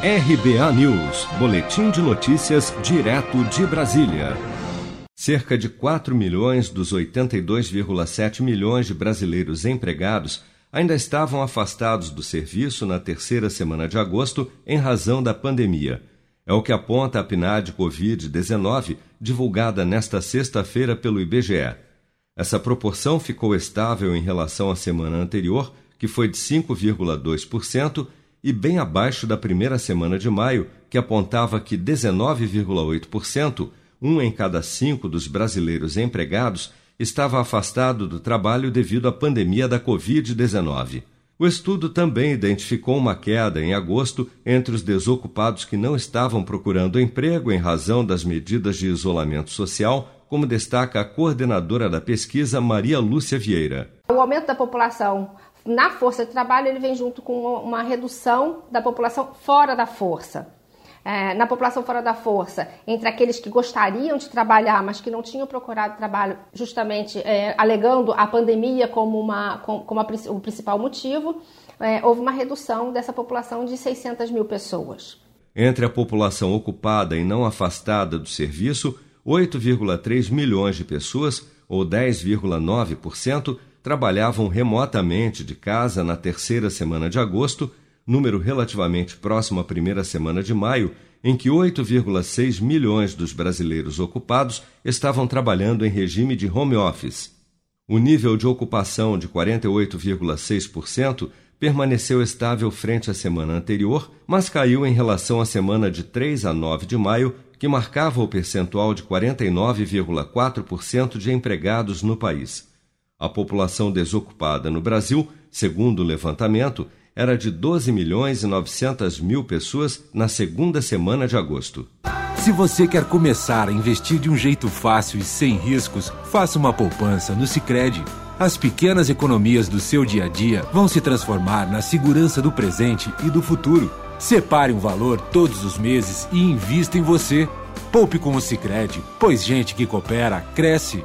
RBA News, Boletim de Notícias, direto de Brasília. Cerca de 4 milhões dos 82,7 milhões de brasileiros empregados ainda estavam afastados do serviço na terceira semana de agosto em razão da pandemia. É o que aponta a PNAD Covid-19, divulgada nesta sexta-feira pelo IBGE. Essa proporção ficou estável em relação à semana anterior, que foi de 5,2%, e bem abaixo da primeira semana de maio, que apontava que 19,8%, um em cada cinco dos brasileiros empregados, estava afastado do trabalho devido à pandemia da Covid-19. O estudo também identificou uma queda em agosto entre os desocupados que não estavam procurando emprego em razão das medidas de isolamento social, como destaca a coordenadora da pesquisa, Maria Lúcia Vieira. O aumento da população na força de trabalho ele vem junto com uma redução da população fora da força. É, na população fora da força, entre aqueles que gostariam de trabalhar, mas que não tinham procurado trabalho, justamente é, alegando a pandemia como, uma, como, como a, o principal motivo, é, houve uma redução dessa população de 600 mil pessoas. Entre a população ocupada e não afastada do serviço, 8,3 milhões de pessoas, ou 10,9%, trabalhavam remotamente de casa na terceira semana de agosto, número relativamente próximo à primeira semana de maio, em que 8,6 milhões dos brasileiros ocupados estavam trabalhando em regime de home office. O nível de ocupação de 48,6% permaneceu estável frente à semana anterior, mas caiu em relação à semana de 3 a 9 de maio, que marcava o percentual de 49,4% de empregados no país. A população desocupada no Brasil, segundo o levantamento, era de 12 milhões e 900 mil pessoas na segunda semana de agosto. Se você quer começar a investir de um jeito fácil e sem riscos, faça uma poupança no Sicredi. As pequenas economias do seu dia a dia vão se transformar na segurança do presente e do futuro. Separe um valor todos os meses e invista em você. Poupe com o Sicredi, pois gente que coopera cresce